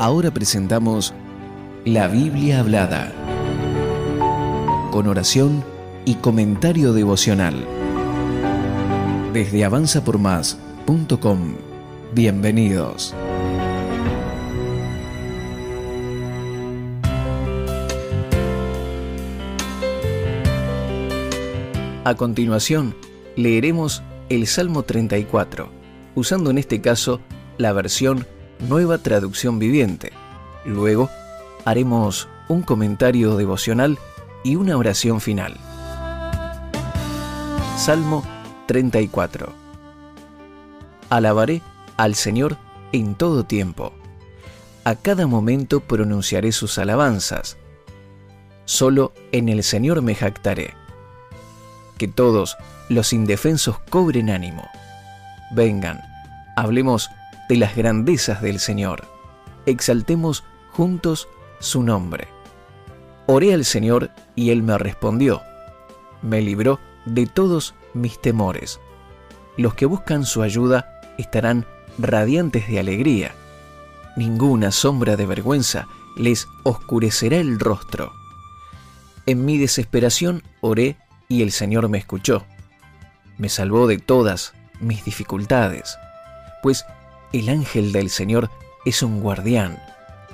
Ahora presentamos la Biblia hablada, con oración y comentario devocional. Desde avanzapormás.com, bienvenidos. A continuación, leeremos el Salmo 34, usando en este caso la versión Nueva Traducción Viviente. Luego, haremos un comentario devocional y una oración final. Salmo 34 Alabaré al Señor en todo tiempo. A cada momento pronunciaré sus alabanzas. Solo en el Señor me jactaré que todos los indefensos cobren ánimo. Vengan, hablemos de las grandezas del Señor. Exaltemos juntos su nombre. Oré al Señor y Él me respondió. Me libró de todos mis temores. Los que buscan su ayuda estarán radiantes de alegría. Ninguna sombra de vergüenza les oscurecerá el rostro. En mi desesperación oré y el Señor me escuchó. Me salvó de todas mis dificultades, pues el ángel del Señor es un guardián,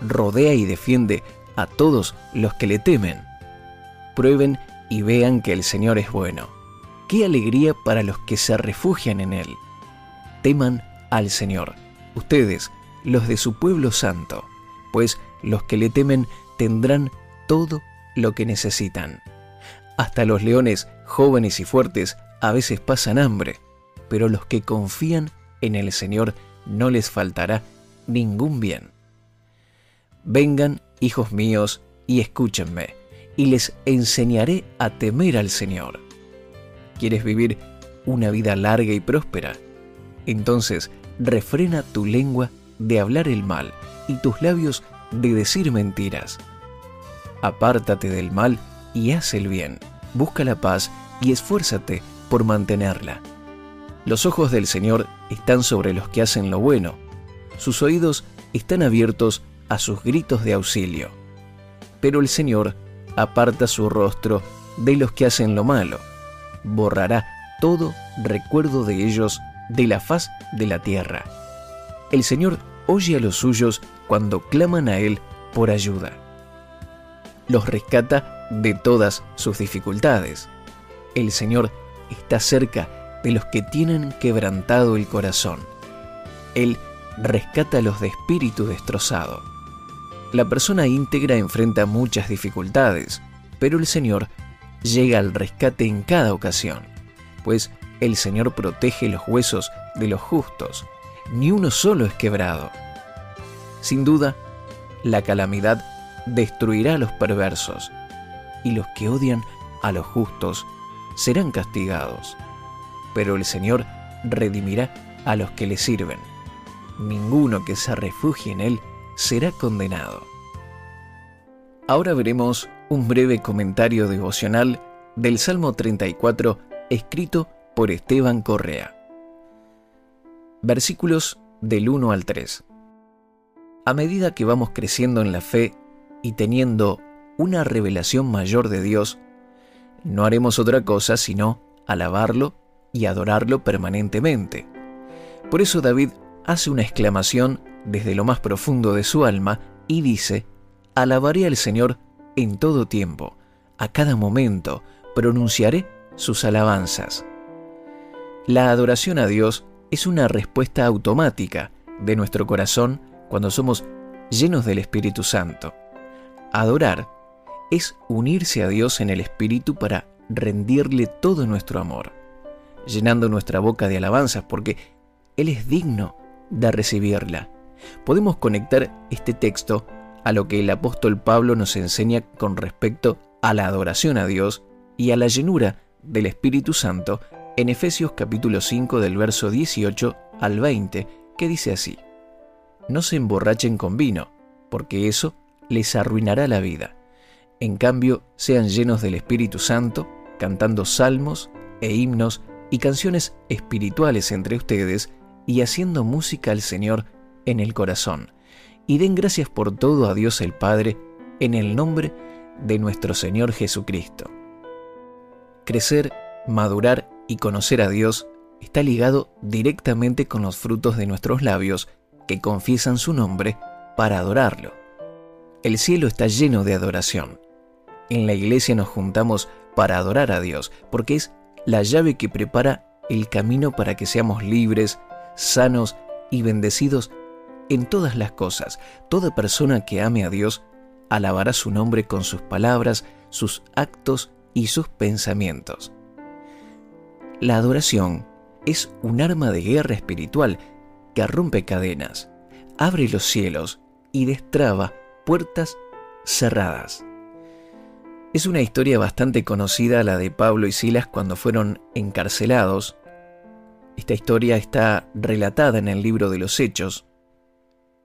rodea y defiende a todos los que le temen. Prueben y vean que el Señor es bueno. Qué alegría para los que se refugian en Él. Teman al Señor, ustedes, los de su pueblo santo, pues los que le temen tendrán todo lo que necesitan. Hasta los leones jóvenes y fuertes a veces pasan hambre, pero los que confían en el Señor no les faltará ningún bien. Vengan, hijos míos, y escúchenme, y les enseñaré a temer al Señor. ¿Quieres vivir una vida larga y próspera? Entonces, refrena tu lengua de hablar el mal y tus labios de decir mentiras. Apártate del mal y haz el bien. Busca la paz y esfuérzate por mantenerla. Los ojos del Señor están sobre los que hacen lo bueno. Sus oídos están abiertos a sus gritos de auxilio. Pero el Señor aparta su rostro de los que hacen lo malo. Borrará todo recuerdo de ellos de la faz de la tierra. El Señor oye a los suyos cuando claman a Él por ayuda. Los rescata de todas sus dificultades. El Señor está cerca de los que tienen quebrantado el corazón. Él rescata a los de espíritu destrozado. La persona íntegra enfrenta muchas dificultades, pero el Señor llega al rescate en cada ocasión, pues el Señor protege los huesos de los justos, ni uno solo es quebrado. Sin duda, la calamidad destruirá a los perversos, y los que odian a los justos serán castigados. Pero el Señor redimirá a los que le sirven. Ninguno que se refugie en Él será condenado. Ahora veremos un breve comentario devocional del Salmo 34 escrito por Esteban Correa. Versículos del 1 al 3. A medida que vamos creciendo en la fe y teniendo una revelación mayor de Dios, no haremos otra cosa sino alabarlo y adorarlo permanentemente. Por eso David hace una exclamación desde lo más profundo de su alma y dice, Alabaré al Señor en todo tiempo, a cada momento pronunciaré sus alabanzas. La adoración a Dios es una respuesta automática de nuestro corazón cuando somos llenos del Espíritu Santo. Adorar es unirse a Dios en el Espíritu para rendirle todo nuestro amor, llenando nuestra boca de alabanzas porque Él es digno de recibirla. Podemos conectar este texto a lo que el apóstol Pablo nos enseña con respecto a la adoración a Dios y a la llenura del Espíritu Santo en Efesios capítulo 5 del verso 18 al 20, que dice así, No se emborrachen con vino, porque eso les arruinará la vida en cambio, sean llenos del Espíritu Santo, cantando salmos e himnos y canciones espirituales entre ustedes y haciendo música al Señor en el corazón, y den gracias por todo a Dios el Padre en el nombre de nuestro Señor Jesucristo. Crecer, madurar y conocer a Dios está ligado directamente con los frutos de nuestros labios que confiesan su nombre para adorarlo. El cielo está lleno de adoración. En la iglesia nos juntamos para adorar a Dios, porque es la llave que prepara el camino para que seamos libres, sanos y bendecidos en todas las cosas. Toda persona que ame a Dios alabará su nombre con sus palabras, sus actos y sus pensamientos. La adoración es un arma de guerra espiritual que rompe cadenas, abre los cielos y destraba puertas cerradas. Es una historia bastante conocida la de Pablo y Silas cuando fueron encarcelados. Esta historia está relatada en el libro de los Hechos,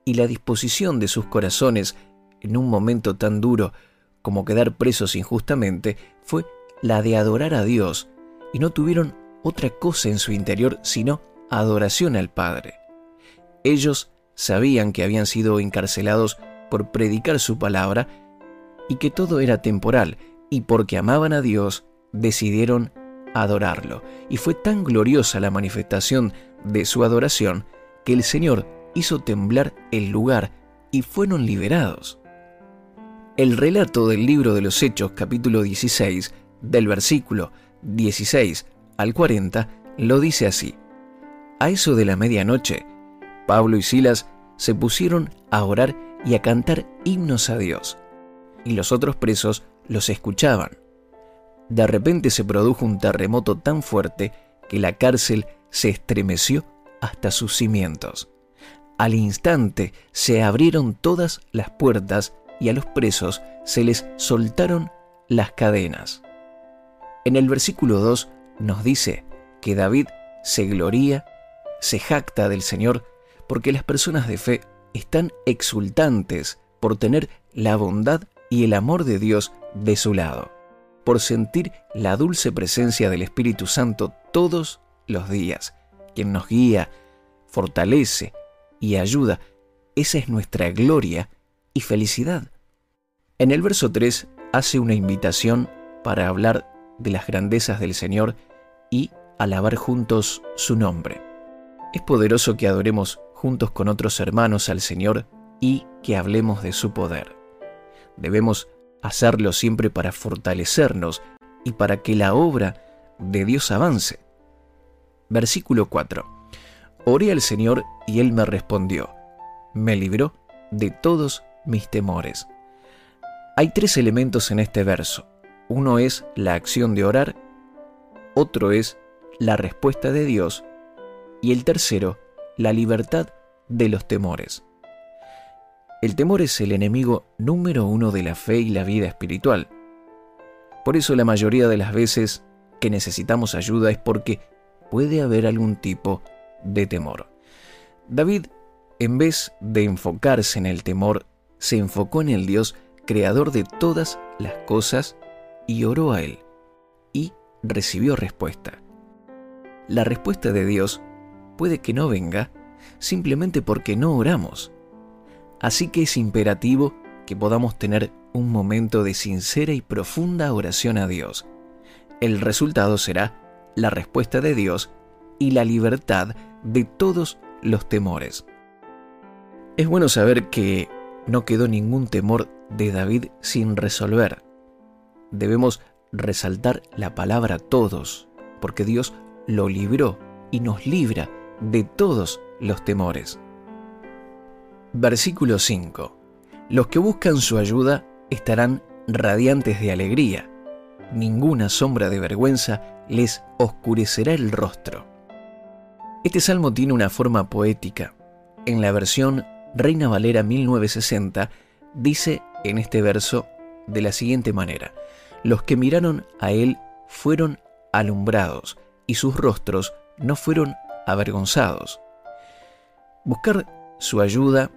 y la disposición de sus corazones en un momento tan duro como quedar presos injustamente fue la de adorar a Dios, y no tuvieron otra cosa en su interior sino adoración al Padre. Ellos sabían que habían sido encarcelados por predicar su palabra y que todo era temporal, y porque amaban a Dios, decidieron adorarlo. Y fue tan gloriosa la manifestación de su adoración que el Señor hizo temblar el lugar y fueron liberados. El relato del libro de los Hechos capítulo 16, del versículo 16 al 40, lo dice así. A eso de la medianoche, Pablo y Silas se pusieron a orar y a cantar himnos a Dios, y los otros presos los escuchaban. De repente se produjo un terremoto tan fuerte que la cárcel se estremeció hasta sus cimientos. Al instante se abrieron todas las puertas y a los presos se les soltaron las cadenas. En el versículo 2 nos dice que David se gloría, se jacta del Señor, porque las personas de fe están exultantes por tener la bondad y el amor de Dios de su lado, por sentir la dulce presencia del Espíritu Santo todos los días, quien nos guía, fortalece y ayuda. Esa es nuestra gloria y felicidad. En el verso 3 hace una invitación para hablar de las grandezas del Señor y alabar juntos su nombre. Es poderoso que adoremos juntos con otros hermanos al Señor y que hablemos de su poder. Debemos hacerlo siempre para fortalecernos y para que la obra de Dios avance. Versículo 4. Oré al Señor y Él me respondió, me libró de todos mis temores. Hay tres elementos en este verso. Uno es la acción de orar, otro es la respuesta de Dios y el tercero, la libertad de los temores. El temor es el enemigo número uno de la fe y la vida espiritual. Por eso la mayoría de las veces que necesitamos ayuda es porque puede haber algún tipo de temor. David, en vez de enfocarse en el temor, se enfocó en el Dios creador de todas las cosas, y oró a Él, y recibió respuesta. La respuesta de Dios puede que no venga simplemente porque no oramos. Así que es imperativo que podamos tener un momento de sincera y profunda oración a Dios. El resultado será la respuesta de Dios y la libertad de todos los temores. Es bueno saber que no quedó ningún temor de David sin resolver. Debemos resaltar la palabra todos, porque Dios lo libró y nos libra de todos los temores. Versículo 5. Los que buscan su ayuda estarán radiantes de alegría. Ninguna sombra de vergüenza les oscurecerá el rostro. Este salmo tiene una forma poética. En la versión Reina Valera 1960 dice en este verso de la siguiente manera, los que miraron a él fueron alumbrados y sus rostros no fueron avergonzados. Buscar su ayuda,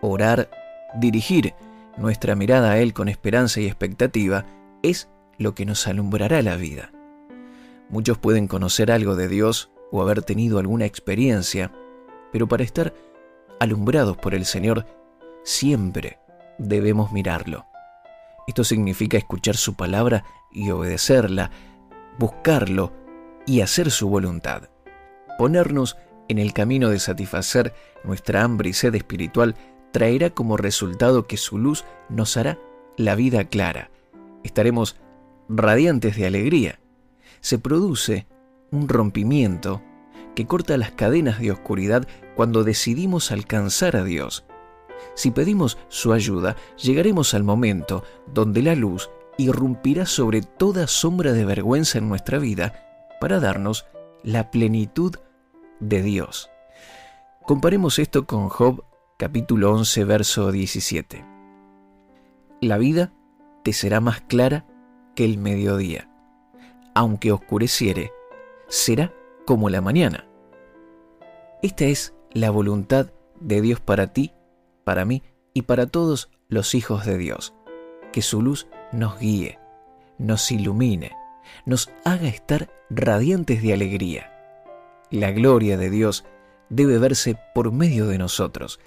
orar, dirigir nuestra mirada a Él con esperanza y expectativa es lo que nos alumbrará la vida. Muchos pueden conocer algo de Dios o haber tenido alguna experiencia, pero para estar alumbrados por el Señor siempre debemos mirarlo. Esto significa escuchar su palabra y obedecerla, buscarlo y hacer su voluntad. Ponernos en el camino de satisfacer nuestra hambre y sed espiritual traerá como resultado que su luz nos hará la vida clara. Estaremos radiantes de alegría. Se produce un rompimiento que corta las cadenas de oscuridad cuando decidimos alcanzar a Dios. Si pedimos su ayuda, llegaremos al momento donde la luz irrumpirá sobre toda sombra de vergüenza en nuestra vida para darnos la plenitud de Dios. Comparemos esto con Job capítulo 11 verso 17. La vida te será más clara que el mediodía. Aunque oscureciere, será como la mañana. Esta es la voluntad de Dios para ti, para mí y para todos los hijos de Dios. Que su luz nos guíe, nos ilumine, nos haga estar radiantes de alegría. La gloria de Dios debe verse por medio de nosotros.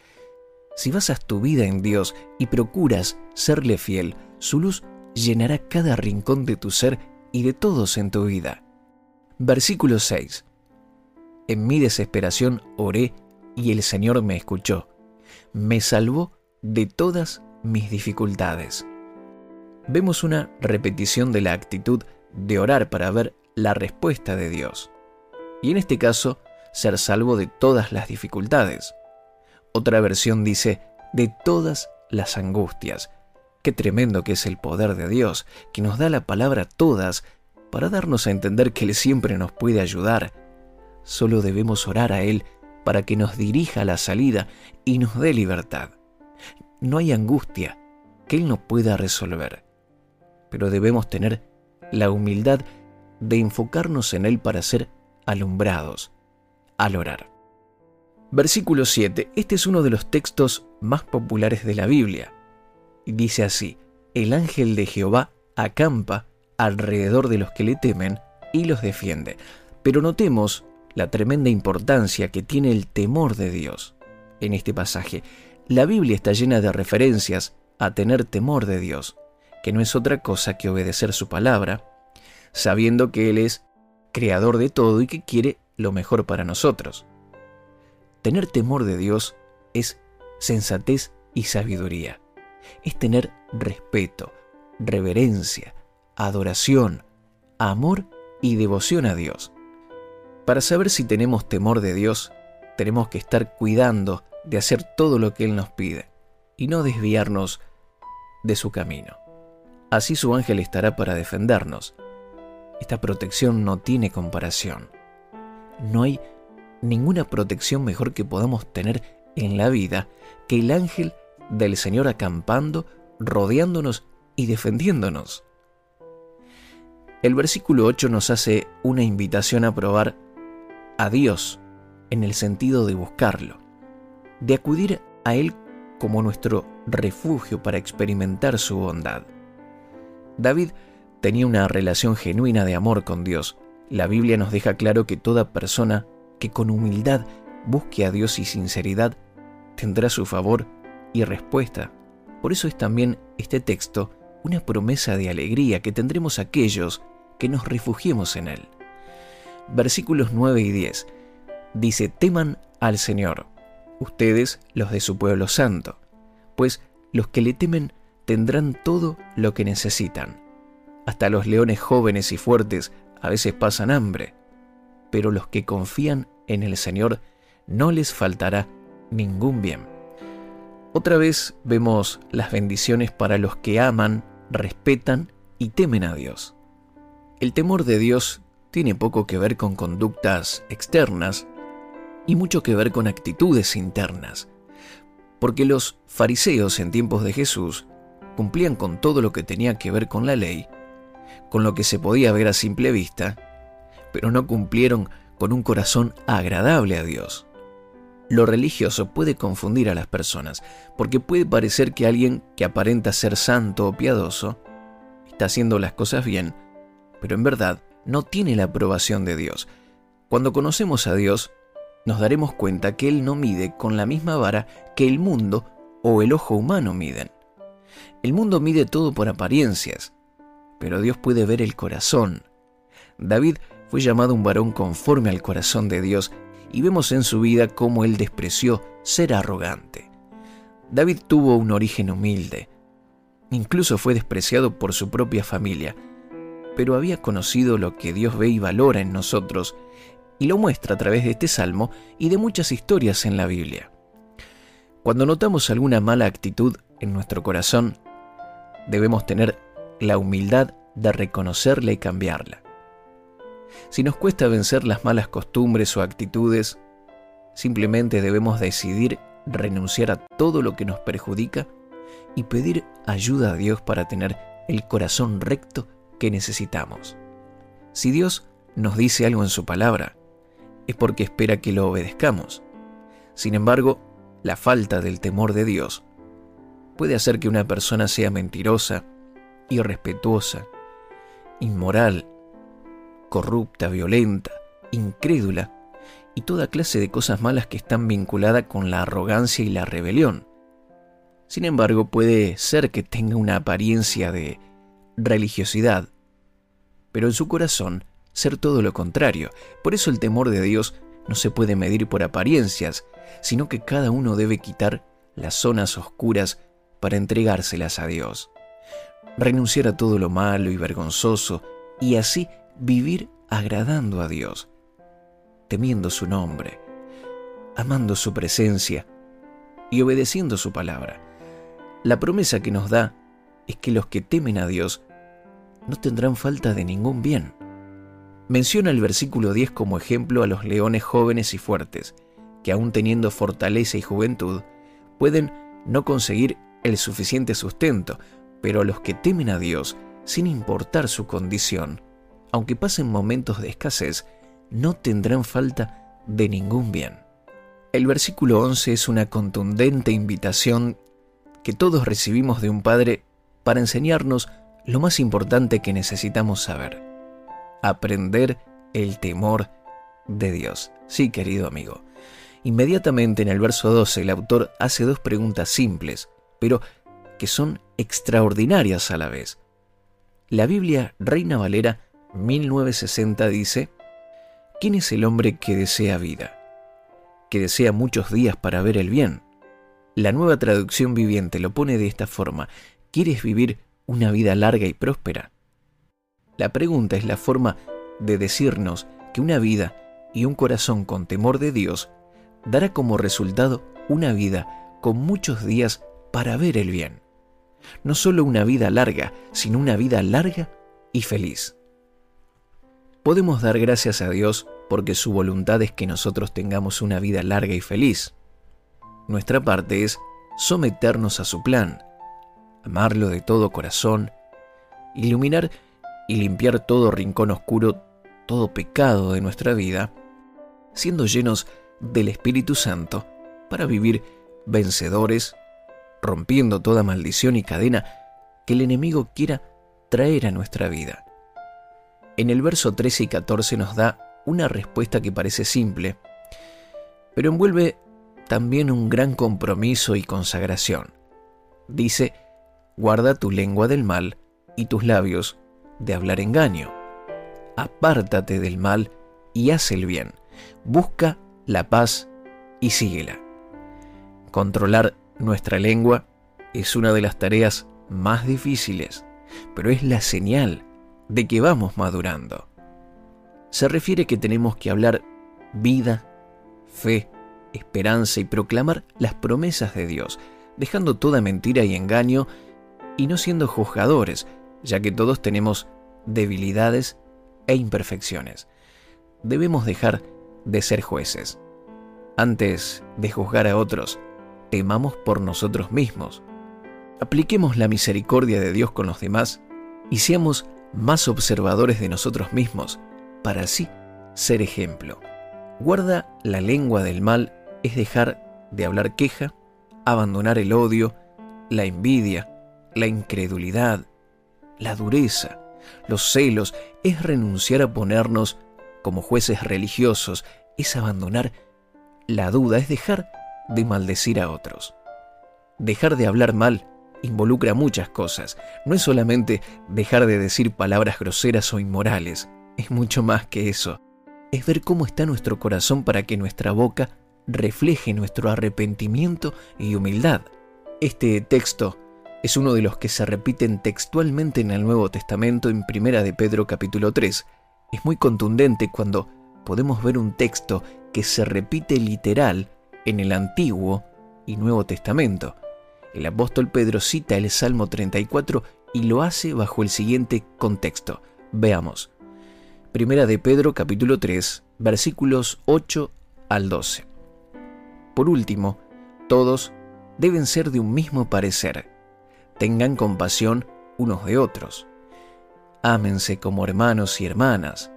Si basas tu vida en Dios y procuras serle fiel, su luz llenará cada rincón de tu ser y de todos en tu vida. Versículo 6. En mi desesperación oré y el Señor me escuchó. Me salvó de todas mis dificultades. Vemos una repetición de la actitud de orar para ver la respuesta de Dios. Y en este caso, ser salvo de todas las dificultades. Otra versión dice, de todas las angustias. Qué tremendo que es el poder de Dios, que nos da la palabra todas para darnos a entender que Él siempre nos puede ayudar. Solo debemos orar a Él para que nos dirija a la salida y nos dé libertad. No hay angustia que Él no pueda resolver, pero debemos tener la humildad de enfocarnos en Él para ser alumbrados al orar. Versículo 7. Este es uno de los textos más populares de la Biblia. Dice así, el ángel de Jehová acampa alrededor de los que le temen y los defiende. Pero notemos la tremenda importancia que tiene el temor de Dios en este pasaje. La Biblia está llena de referencias a tener temor de Dios, que no es otra cosa que obedecer su palabra, sabiendo que Él es creador de todo y que quiere lo mejor para nosotros. Tener temor de Dios es sensatez y sabiduría. Es tener respeto, reverencia, adoración, amor y devoción a Dios. Para saber si tenemos temor de Dios, tenemos que estar cuidando de hacer todo lo que Él nos pide y no desviarnos de su camino. Así su ángel estará para defendernos esta protección no tiene comparación. No hay ninguna protección mejor que podamos tener en la vida que el ángel del Señor acampando, rodeándonos y defendiéndonos. El versículo 8 nos hace una invitación a probar a Dios en el sentido de buscarlo, de acudir a Él como nuestro refugio para experimentar su bondad. David tenía una relación genuina de amor con Dios. La Biblia nos deja claro que toda persona que con humildad busque a Dios y sinceridad tendrá su favor y respuesta. Por eso es también este texto una promesa de alegría que tendremos aquellos que nos refugiemos en Él. Versículos 9 y 10. Dice, teman al Señor, ustedes los de su pueblo santo, pues los que le temen tendrán todo lo que necesitan. Hasta los leones jóvenes y fuertes a veces pasan hambre, pero los que confían en el Señor no les faltará ningún bien. Otra vez vemos las bendiciones para los que aman, respetan y temen a Dios. El temor de Dios tiene poco que ver con conductas externas y mucho que ver con actitudes internas, porque los fariseos en tiempos de Jesús cumplían con todo lo que tenía que ver con la ley con lo que se podía ver a simple vista, pero no cumplieron con un corazón agradable a Dios. Lo religioso puede confundir a las personas, porque puede parecer que alguien que aparenta ser santo o piadoso está haciendo las cosas bien, pero en verdad no tiene la aprobación de Dios. Cuando conocemos a Dios, nos daremos cuenta que Él no mide con la misma vara que el mundo o el ojo humano miden. El mundo mide todo por apariencias, pero Dios puede ver el corazón. David fue llamado un varón conforme al corazón de Dios y vemos en su vida cómo él despreció ser arrogante. David tuvo un origen humilde, incluso fue despreciado por su propia familia, pero había conocido lo que Dios ve y valora en nosotros y lo muestra a través de este salmo y de muchas historias en la Biblia. Cuando notamos alguna mala actitud en nuestro corazón, debemos tener la humildad de reconocerla y cambiarla. Si nos cuesta vencer las malas costumbres o actitudes, simplemente debemos decidir renunciar a todo lo que nos perjudica y pedir ayuda a Dios para tener el corazón recto que necesitamos. Si Dios nos dice algo en su palabra, es porque espera que lo obedezcamos. Sin embargo, la falta del temor de Dios puede hacer que una persona sea mentirosa, irrespetuosa, inmoral, corrupta, violenta, incrédula y toda clase de cosas malas que están vinculadas con la arrogancia y la rebelión. Sin embargo, puede ser que tenga una apariencia de religiosidad, pero en su corazón ser todo lo contrario. Por eso el temor de Dios no se puede medir por apariencias, sino que cada uno debe quitar las zonas oscuras para entregárselas a Dios. Renunciar a todo lo malo y vergonzoso y así vivir agradando a Dios, temiendo su nombre, amando su presencia y obedeciendo su palabra. La promesa que nos da es que los que temen a Dios no tendrán falta de ningún bien. Menciona el versículo 10 como ejemplo a los leones jóvenes y fuertes, que aún teniendo fortaleza y juventud, pueden no conseguir el suficiente sustento, pero los que temen a Dios, sin importar su condición, aunque pasen momentos de escasez, no tendrán falta de ningún bien. El versículo 11 es una contundente invitación que todos recibimos de un Padre para enseñarnos lo más importante que necesitamos saber, aprender el temor de Dios. Sí, querido amigo. Inmediatamente en el verso 12 el autor hace dos preguntas simples, pero que son extraordinarias a la vez. La Biblia Reina Valera 1960 dice, ¿quién es el hombre que desea vida? Que desea muchos días para ver el bien. La nueva traducción viviente lo pone de esta forma, ¿quieres vivir una vida larga y próspera? La pregunta es la forma de decirnos que una vida y un corazón con temor de Dios dará como resultado una vida con muchos días para ver el bien. No solo una vida larga, sino una vida larga y feliz. Podemos dar gracias a Dios porque su voluntad es que nosotros tengamos una vida larga y feliz. Nuestra parte es someternos a su plan, amarlo de todo corazón, iluminar y limpiar todo rincón oscuro, todo pecado de nuestra vida, siendo llenos del Espíritu Santo para vivir vencedores, rompiendo toda maldición y cadena que el enemigo quiera traer a nuestra vida. En el verso 13 y 14 nos da una respuesta que parece simple, pero envuelve también un gran compromiso y consagración. Dice, guarda tu lengua del mal y tus labios de hablar engaño. Apártate del mal y haz el bien. Busca la paz y síguela. Controlar nuestra lengua es una de las tareas más difíciles, pero es la señal de que vamos madurando. Se refiere que tenemos que hablar vida, fe, esperanza y proclamar las promesas de Dios, dejando toda mentira y engaño y no siendo juzgadores, ya que todos tenemos debilidades e imperfecciones. Debemos dejar de ser jueces. Antes de juzgar a otros, temamos por nosotros mismos. Apliquemos la misericordia de Dios con los demás y seamos más observadores de nosotros mismos, para así ser ejemplo. Guarda la lengua del mal es dejar de hablar queja, abandonar el odio, la envidia, la incredulidad, la dureza, los celos, es renunciar a ponernos como jueces religiosos, es abandonar la duda, es dejar de maldecir a otros. dejar de hablar mal involucra muchas cosas. No es solamente dejar de decir palabras groseras o inmorales, es mucho más que eso. Es ver cómo está nuestro corazón para que nuestra boca refleje nuestro arrepentimiento y humildad. Este texto es uno de los que se repiten textualmente en el Nuevo Testamento en Primera de Pedro capítulo 3. Es muy contundente cuando podemos ver un texto que se repite literal en el Antiguo y Nuevo Testamento. El apóstol Pedro cita el Salmo 34 y lo hace bajo el siguiente contexto. Veamos. Primera de Pedro capítulo 3, versículos 8 al 12. Por último, todos deben ser de un mismo parecer tengan compasión unos de otros. Ámense como hermanos y hermanas,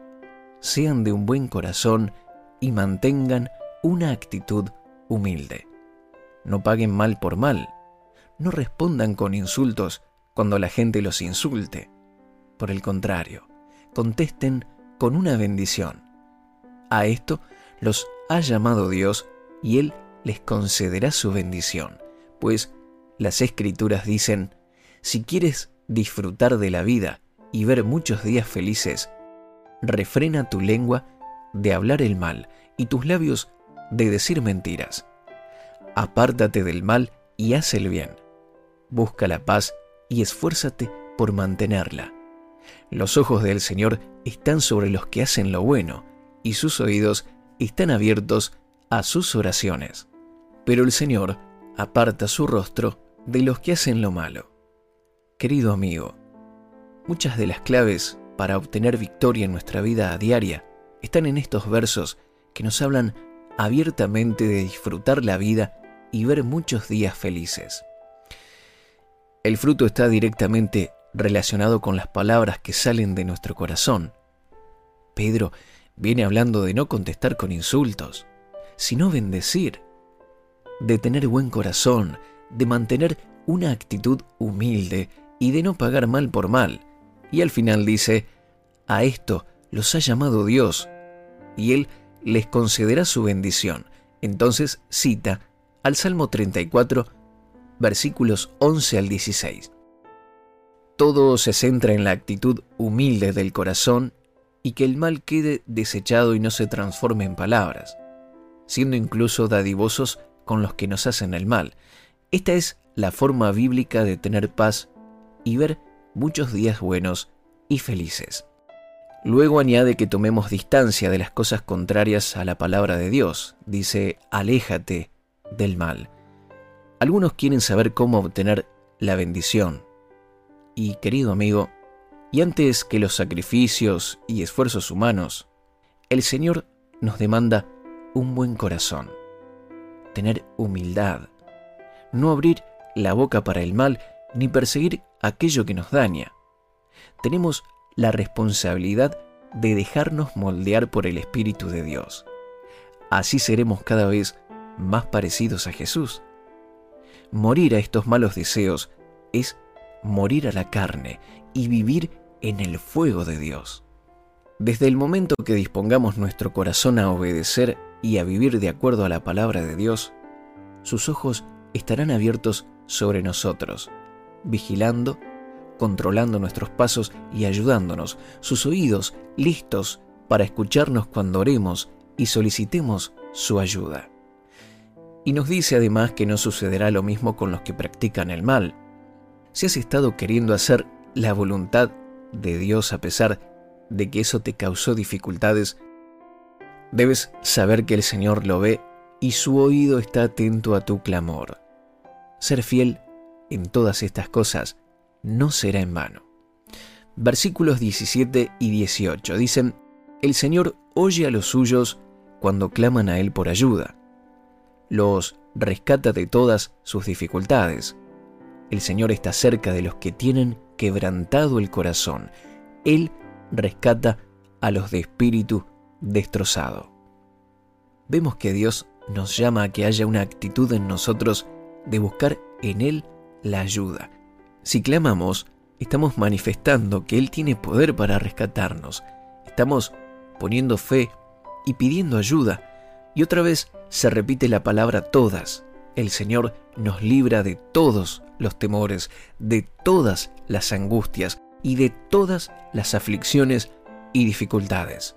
sean de un buen corazón y mantengan una actitud humilde. No paguen mal por mal, no respondan con insultos cuando la gente los insulte. Por el contrario, contesten con una bendición. A esto los ha llamado Dios y Él les concederá su bendición, pues las escrituras dicen, si quieres disfrutar de la vida y ver muchos días felices, refrena tu lengua de hablar el mal y tus labios de decir mentiras. Apártate del mal y haz el bien. Busca la paz y esfuérzate por mantenerla. Los ojos del Señor están sobre los que hacen lo bueno y sus oídos están abiertos a sus oraciones. Pero el Señor aparta su rostro de los que hacen lo malo. Querido amigo, muchas de las claves para obtener victoria en nuestra vida diaria están en estos versos que nos hablan abiertamente de disfrutar la vida y ver muchos días felices. El fruto está directamente relacionado con las palabras que salen de nuestro corazón. Pedro viene hablando de no contestar con insultos, sino bendecir, de tener buen corazón, de mantener una actitud humilde y de no pagar mal por mal. Y al final dice, a esto los ha llamado Dios, y Él les concederá su bendición. Entonces cita al Salmo 34, versículos 11 al 16. Todo se centra en la actitud humilde del corazón y que el mal quede desechado y no se transforme en palabras, siendo incluso dadivosos con los que nos hacen el mal. Esta es la forma bíblica de tener paz y ver muchos días buenos y felices. Luego añade que tomemos distancia de las cosas contrarias a la palabra de Dios. Dice, aléjate del mal. Algunos quieren saber cómo obtener la bendición. Y querido amigo, y antes que los sacrificios y esfuerzos humanos, el Señor nos demanda un buen corazón, tener humildad, no abrir la boca para el mal ni perseguir aquello que nos daña. Tenemos la responsabilidad de dejarnos moldear por el Espíritu de Dios. Así seremos cada vez más parecidos a Jesús. Morir a estos malos deseos es morir a la carne y vivir en el fuego de Dios. Desde el momento que dispongamos nuestro corazón a obedecer y a vivir de acuerdo a la palabra de Dios, sus ojos estarán abiertos sobre nosotros, vigilando, controlando nuestros pasos y ayudándonos, sus oídos listos para escucharnos cuando oremos y solicitemos su ayuda. Y nos dice además que no sucederá lo mismo con los que practican el mal. Si has estado queriendo hacer la voluntad de Dios a pesar de que eso te causó dificultades, debes saber que el Señor lo ve y su oído está atento a tu clamor ser fiel en todas estas cosas no será en vano. Versículos 17 y 18 dicen, El Señor oye a los suyos cuando claman a Él por ayuda. Los rescata de todas sus dificultades. El Señor está cerca de los que tienen quebrantado el corazón. Él rescata a los de espíritu destrozado. Vemos que Dios nos llama a que haya una actitud en nosotros de buscar en Él la ayuda. Si clamamos, estamos manifestando que Él tiene poder para rescatarnos. Estamos poniendo fe y pidiendo ayuda. Y otra vez se repite la palabra todas. el Señor nos libra de todos los temores, de todas las angustias y de todas las aflicciones y dificultades.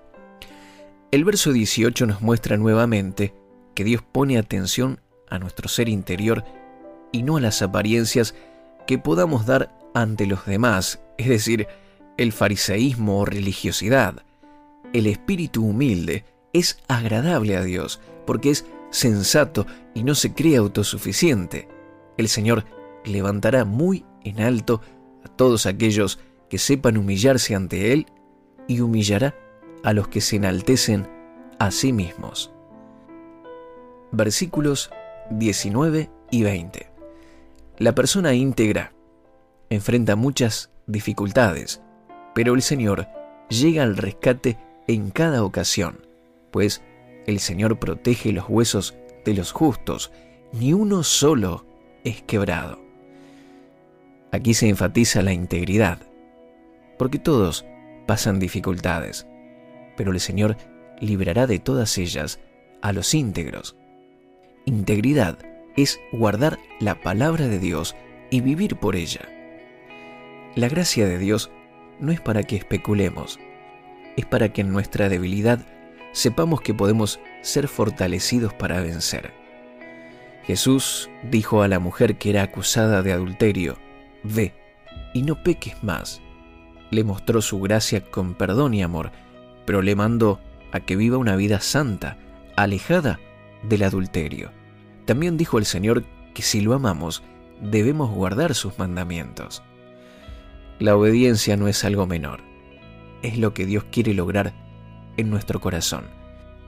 El verso 18 nos muestra nuevamente que Dios pone atención a nuestro ser interior y no a las apariencias que podamos dar ante los demás, es decir, el fariseísmo o religiosidad. El espíritu humilde es agradable a Dios porque es sensato y no se cree autosuficiente. El Señor levantará muy en alto a todos aquellos que sepan humillarse ante Él y humillará a los que se enaltecen a sí mismos. Versículos 19 y 20. La persona íntegra enfrenta muchas dificultades, pero el Señor llega al rescate en cada ocasión, el Señor protege los huesos de los justos, ni uno solo es quebrado. Aquí se enfatiza la integridad, porque todos pasan dificultades, pero el Señor librará de todas ellas a los íntegros. Integridad es guardar la palabra de Dios y vivir por ella. La gracia de Dios no es para que especulemos, es para que en nuestra debilidad sepamos que podemos ser fortalecidos para vencer. Jesús dijo a la mujer que era acusada de adulterio, Ve y no peques más. Le mostró su gracia con perdón y amor, pero le mandó a que viva una vida santa, alejada del adulterio. También dijo el Señor que si lo amamos, debemos guardar sus mandamientos. La obediencia no es algo menor, es lo que Dios quiere lograr en nuestro corazón.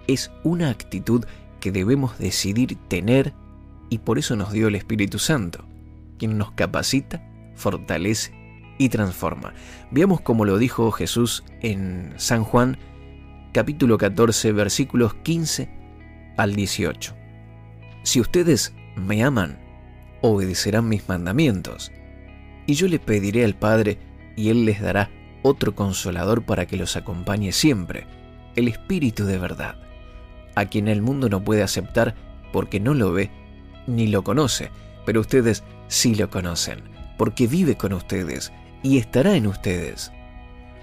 Es una actitud que debemos decidir tener y por eso nos dio el Espíritu Santo, quien nos capacita, fortalece y transforma. Veamos cómo lo dijo Jesús en San Juan capítulo 14 versículos 15 al 18. Si ustedes me aman, obedecerán mis mandamientos, y yo le pediré al Padre, y Él les dará otro consolador para que los acompañe siempre, el Espíritu de verdad, a quien el mundo no puede aceptar porque no lo ve ni lo conoce, pero ustedes sí lo conocen, porque vive con ustedes y estará en ustedes.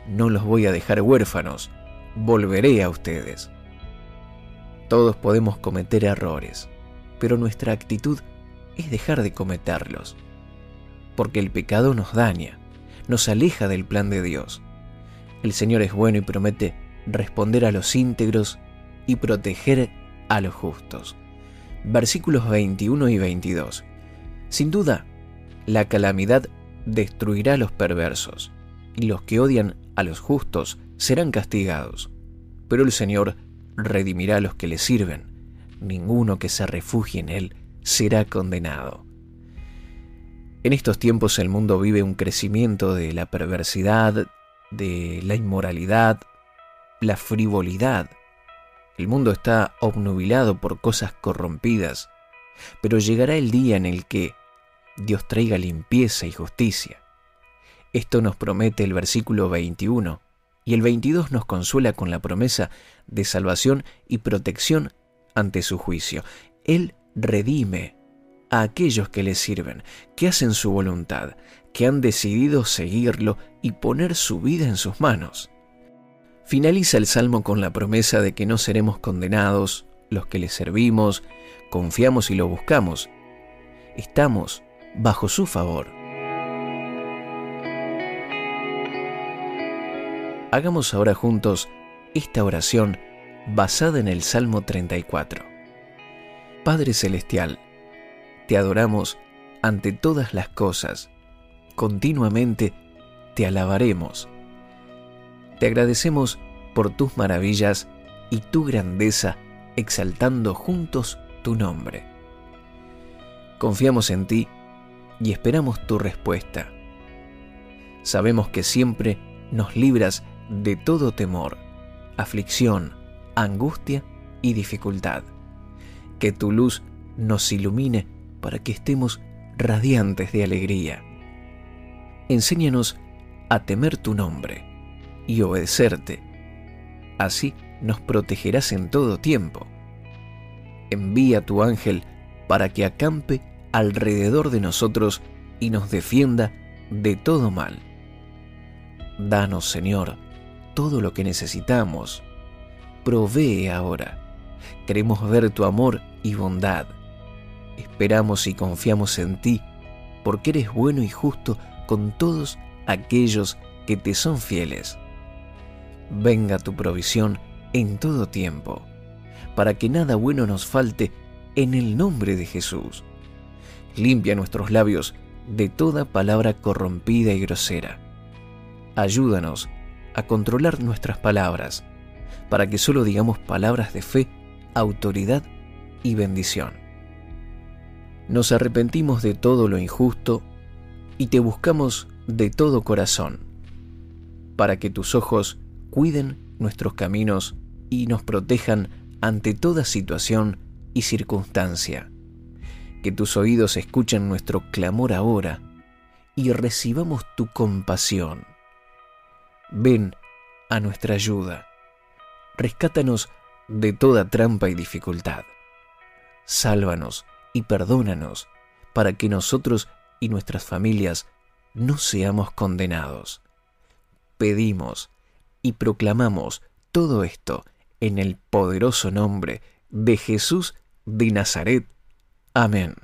No los voy a dejar huérfanos, volveré a ustedes. Todos podemos cometer errores, pero nuestra actitud es dejar de cometerlos, porque el pecado nos daña, nos aleja del plan de Dios. El Señor es bueno y promete responder a los íntegros y proteger a los justos. Versículos 21 y 22. Sin duda, la calamidad destruirá a los perversos, y los que odian a los justos serán castigados, pero el Señor redimirá a los que le sirven. Ninguno que se refugie en Él será condenado. En estos tiempos el mundo vive un crecimiento de la perversidad, de la inmoralidad, la frivolidad. El mundo está obnubilado por cosas corrompidas, pero llegará el día en el que Dios traiga limpieza y justicia. Esto nos promete el versículo 21 y el 22 nos consuela con la promesa de salvación y protección ante su juicio. Él redime a aquellos que le sirven, que hacen su voluntad, que han decidido seguirlo y poner su vida en sus manos. Finaliza el salmo con la promesa de que no seremos condenados los que le servimos, confiamos y lo buscamos. Estamos bajo su favor. Hagamos ahora juntos esta oración basada en el Salmo 34. Padre Celestial, te adoramos ante todas las cosas, continuamente te alabaremos. Te agradecemos por tus maravillas y tu grandeza, exaltando juntos tu nombre. Confiamos en ti y esperamos tu respuesta. Sabemos que siempre nos libras de todo temor, aflicción, angustia y dificultad. Que tu luz nos ilumine para que estemos radiantes de alegría. Enséñanos a temer tu nombre y obedecerte. Así nos protegerás en todo tiempo. Envía tu ángel para que acampe alrededor de nosotros y nos defienda de todo mal. Danos, Señor, todo lo que necesitamos. Provee ahora. Queremos ver tu amor y bondad. Esperamos y confiamos en ti, porque eres bueno y justo con todos aquellos que te son fieles. Venga tu provisión en todo tiempo, para que nada bueno nos falte en el nombre de Jesús. Limpia nuestros labios de toda palabra corrompida y grosera. Ayúdanos a controlar nuestras palabras, para que solo digamos palabras de fe, autoridad y bendición. Nos arrepentimos de todo lo injusto y te buscamos de todo corazón, para que tus ojos cuiden nuestros caminos y nos protejan ante toda situación y circunstancia. Que tus oídos escuchen nuestro clamor ahora y recibamos tu compasión. Ven a nuestra ayuda. Rescátanos de toda trampa y dificultad. Sálvanos y perdónanos para que nosotros y nuestras familias no seamos condenados. Pedimos y proclamamos todo esto en el poderoso nombre de Jesús de Nazaret. Amén.